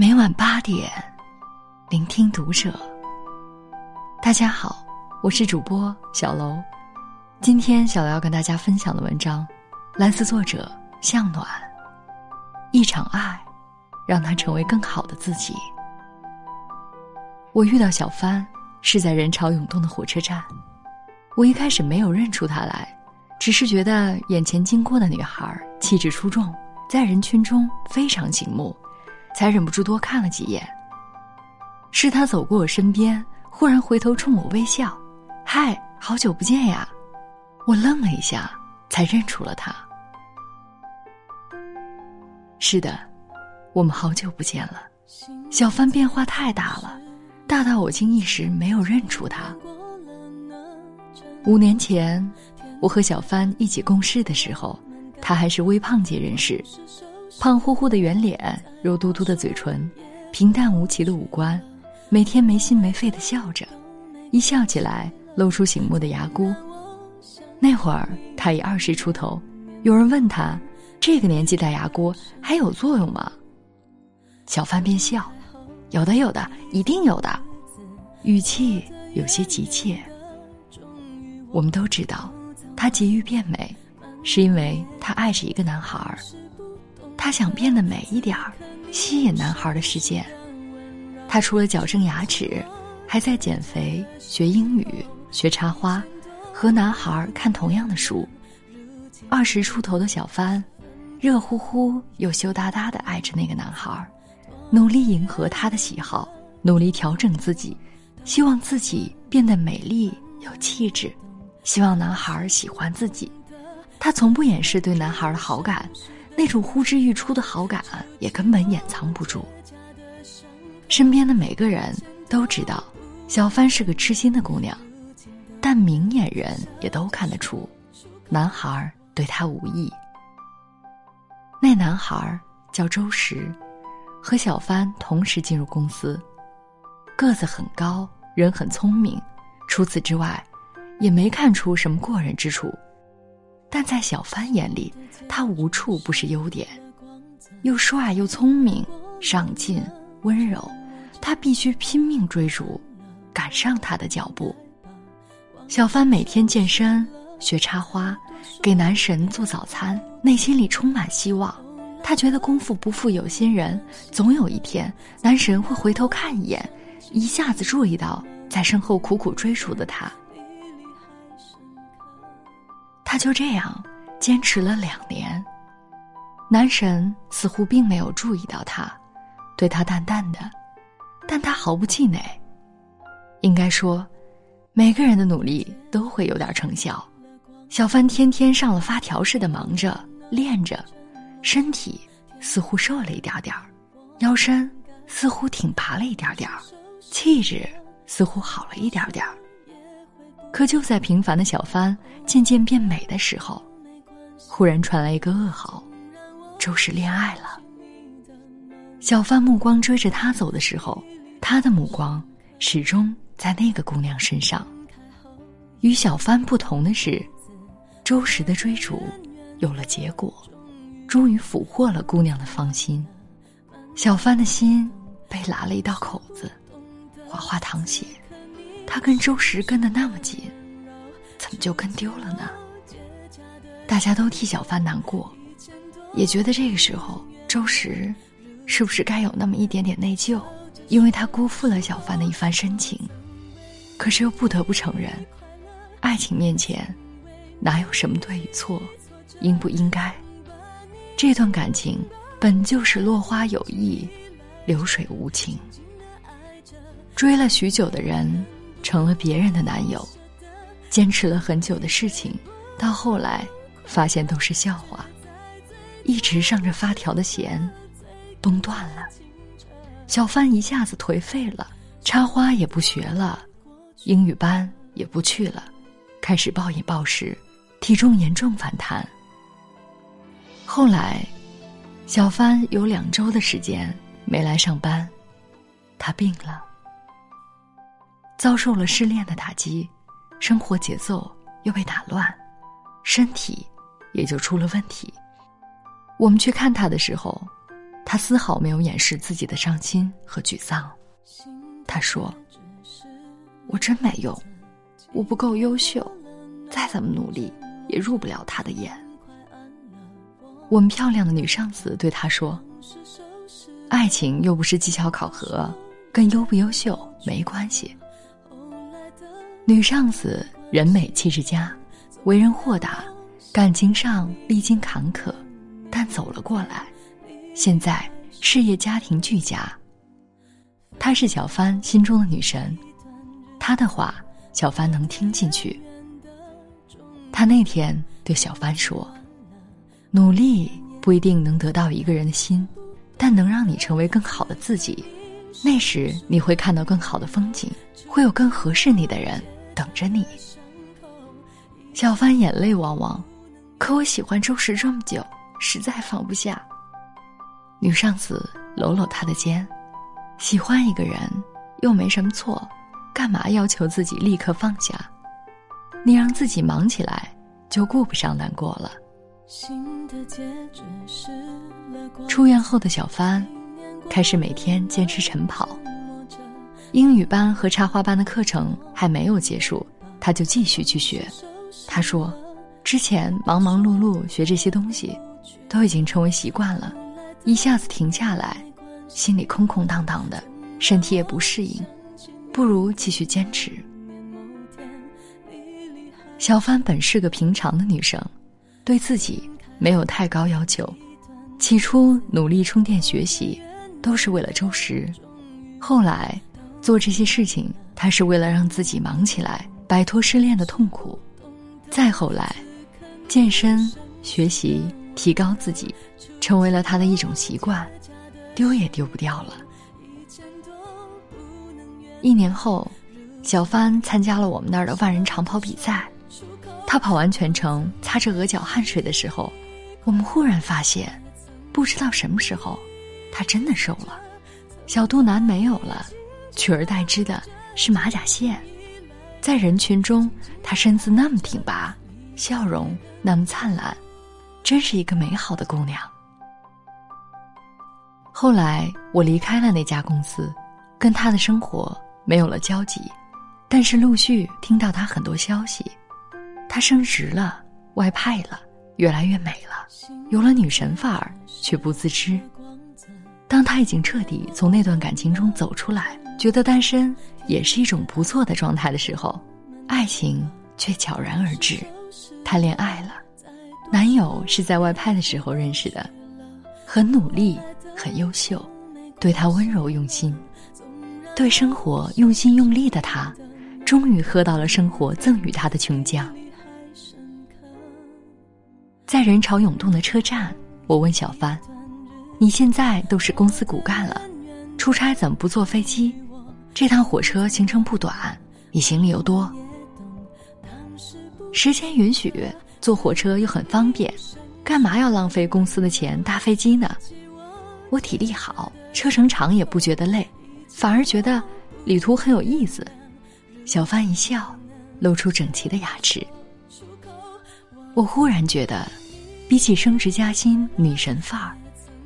每晚八点，聆听读者。大家好，我是主播小楼。今天小楼要跟大家分享的文章，来自作者向暖。一场爱，让他成为更好的自己。我遇到小帆是在人潮涌动的火车站，我一开始没有认出她来，只是觉得眼前经过的女孩气质出众，在人群中非常醒目。才忍不住多看了几眼。是他走过我身边，忽然回头冲我微笑：“嗨，好久不见呀！”我愣了一下，才认出了他。是的，我们好久不见了。小帆变化太大了，大到我竟一时没有认出他。五年前，我和小帆一起共事的时候，他还是微胖界人士。胖乎乎的圆脸，肉嘟嘟的嘴唇，平淡无奇的五官，每天没心没肺的笑着，一笑起来露出醒目的牙箍。那会儿他已二十出头，有人问他：“这个年纪戴牙箍还有作用吗？”小范便笑：“有的，有的，一定有的。”语气有些急切。我们都知道，他急于变美，是因为他爱着一个男孩儿。她想变得美一点儿，吸引男孩的视线。她除了矫正牙齿，还在减肥、学英语、学插花，和男孩看同样的书。二十出头的小帆，热乎乎又羞答答的爱着那个男孩，努力迎合他的喜好，努力调整自己，希望自己变得美丽有气质，希望男孩喜欢自己。他从不掩饰对男孩的好感。那种呼之欲出的好感，也根本掩藏不住。身边的每个人都知道，小帆是个痴心的姑娘，但明眼人也都看得出，男孩对她无意。那男孩叫周石，和小帆同时进入公司，个子很高，人很聪明，除此之外，也没看出什么过人之处。但在小帆眼里，他无处不是优点，又帅又聪明、上进、温柔，他必须拼命追逐，赶上他的脚步。小帆每天健身、学插花，给男神做早餐，内心里充满希望。他觉得功夫不负有心人，总有一天男神会回头看一眼，一下子注意到在身后苦苦追逐的他。他就这样坚持了两年，男神似乎并没有注意到他，对他淡淡的，但他毫不气馁。应该说，每个人的努力都会有点成效。小帆天天上了发条似的忙着练着，身体似乎瘦了一点点儿，腰身似乎挺拔了一点点儿，气质似乎好了一点点儿。可就在平凡的小帆渐渐变美的时候，忽然传来一个噩耗：周氏恋爱了。小帆目光追着他走的时候，他的目光始终在那个姑娘身上。与小帆不同的是，周石的追逐有了结果，终于俘获了姑娘的芳心。小帆的心被拉了一道口子，哗哗淌血。他跟周石跟的那么紧，怎么就跟丢了呢？大家都替小帆难过，也觉得这个时候周石是不是该有那么一点点内疚，因为他辜负了小帆的一番深情。可是又不得不承认，爱情面前，哪有什么对与错，应不应该？这段感情本就是落花有意，流水无情。追了许久的人。成了别人的男友，坚持了很久的事情，到后来发现都是笑话。一直上着发条的弦，崩断了。小帆一下子颓废了，插花也不学了，英语班也不去了，开始暴饮暴食，体重严重反弹。后来，小帆有两周的时间没来上班，他病了。遭受了失恋的打击，生活节奏又被打乱，身体也就出了问题。我们去看他的时候，他丝毫没有掩饰自己的伤心和沮丧。他说：“我真没用，我不够优秀，再怎么努力也入不了他的眼。”我们漂亮的女上司对他说：“爱情又不是绩效考核，跟优不优秀没关系。”女上司人美气质佳，为人豁达，感情上历经坎坷，但走了过来。现在事业家庭俱佳。她是小帆心中的女神，她的话小帆能听进去。他那天对小帆说：“努力不一定能得到一个人的心，但能让你成为更好的自己。那时你会看到更好的风景，会有更合适你的人等着你。”小帆眼泪汪汪，可我喜欢周石这么久，实在放不下。女上司搂搂他的肩，喜欢一个人又没什么错，干嘛要求自己立刻放下？你让自己忙起来，就顾不上难过了。出院后的小帆，开始每天坚持晨跑。英语班和插花班的课程还没有结束，他就继续去学。他说，之前忙忙碌碌学这些东西，都已经成为习惯了。一下子停下来，心里空空荡荡的，身体也不适应，不如继续坚持。小帆本是个平常的女生，对自己没有太高要求。起初努力充电学习，都是为了周时；后来做这些事情，他是为了让自己忙起来，摆脱失恋的痛苦；再后来，健身学习。提高自己，成为了他的一种习惯，丢也丢不掉了。一年后，小帆参加了我们那儿的万人长跑比赛。他跑完全程，擦着额角汗水的时候，我们忽然发现，不知道什么时候，他真的瘦了，小肚腩没有了，取而代之的是马甲线。在人群中，她身姿那么挺拔，笑容那么灿烂。真是一个美好的姑娘。后来我离开了那家公司，跟她的生活没有了交集，但是陆续听到她很多消息，她升职了，外派了，越来越美了，有了女神范儿，却不自知。当她已经彻底从那段感情中走出来，觉得单身也是一种不错的状态的时候，爱情却悄然而至，谈恋爱了。男友是在外派的时候认识的，很努力，很优秀，对他温柔用心，对生活用心用力的他，终于喝到了生活赠予他的琼浆。在人潮涌动的车站，我问小帆：“你现在都是公司骨干了，出差怎么不坐飞机？这趟火车行程不短，你行李又多，时间允许。”坐火车又很方便，干嘛要浪费公司的钱搭飞机呢？我体力好，车程长也不觉得累，反而觉得旅途很有意思。小帆一笑，露出整齐的牙齿。我忽然觉得，比起升职加薪、女神范儿，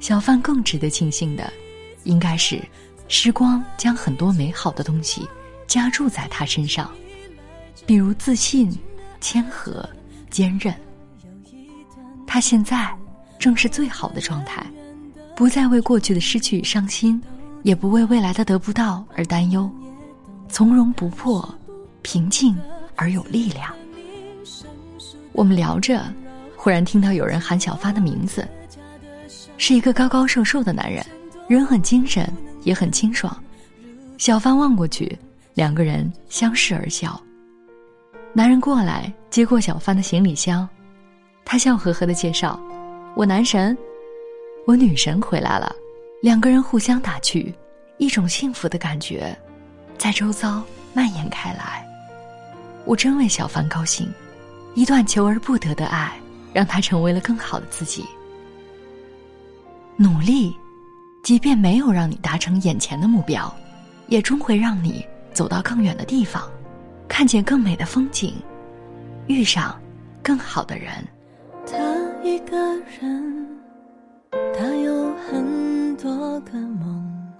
小范更值得庆幸的，应该是时光将很多美好的东西加注在他身上，比如自信、谦和。坚韧，他现在正是最好的状态，不再为过去的失去伤心，也不为未来的得不到而担忧，从容不迫，平静而有力量。我们聊着，忽然听到有人喊小发的名字，是一个高高瘦瘦的男人，人很精神，也很清爽。小帆望过去，两个人相视而笑。男人过来接过小帆的行李箱，他笑呵呵的介绍：“我男神，我女神回来了。”两个人互相打趣，一种幸福的感觉在周遭蔓延开来。我真为小帆高兴，一段求而不得的爱，让他成为了更好的自己。努力，即便没有让你达成眼前的目标，也终会让你走到更远的地方。看见更美的风景，遇上更好的人。他一个人，他有很多个梦，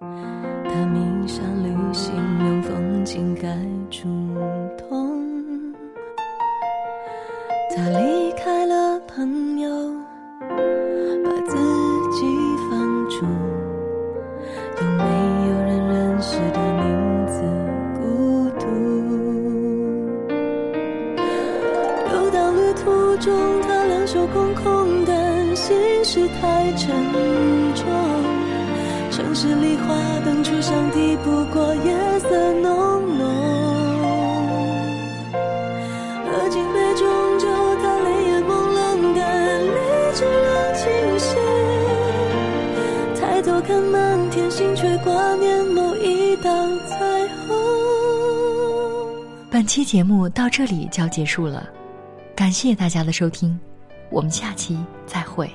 他迷上旅行，用风景盖住痛。他手空空，的心事太沉重。城市里花灯初上，抵不过夜色浓浓。喝尽杯中酒，他泪眼朦胧，的理智仍清醒。抬头看满天星，却挂念某一道彩虹。本期节目到这里就要结束了，感谢大家的收听，我们下期再会。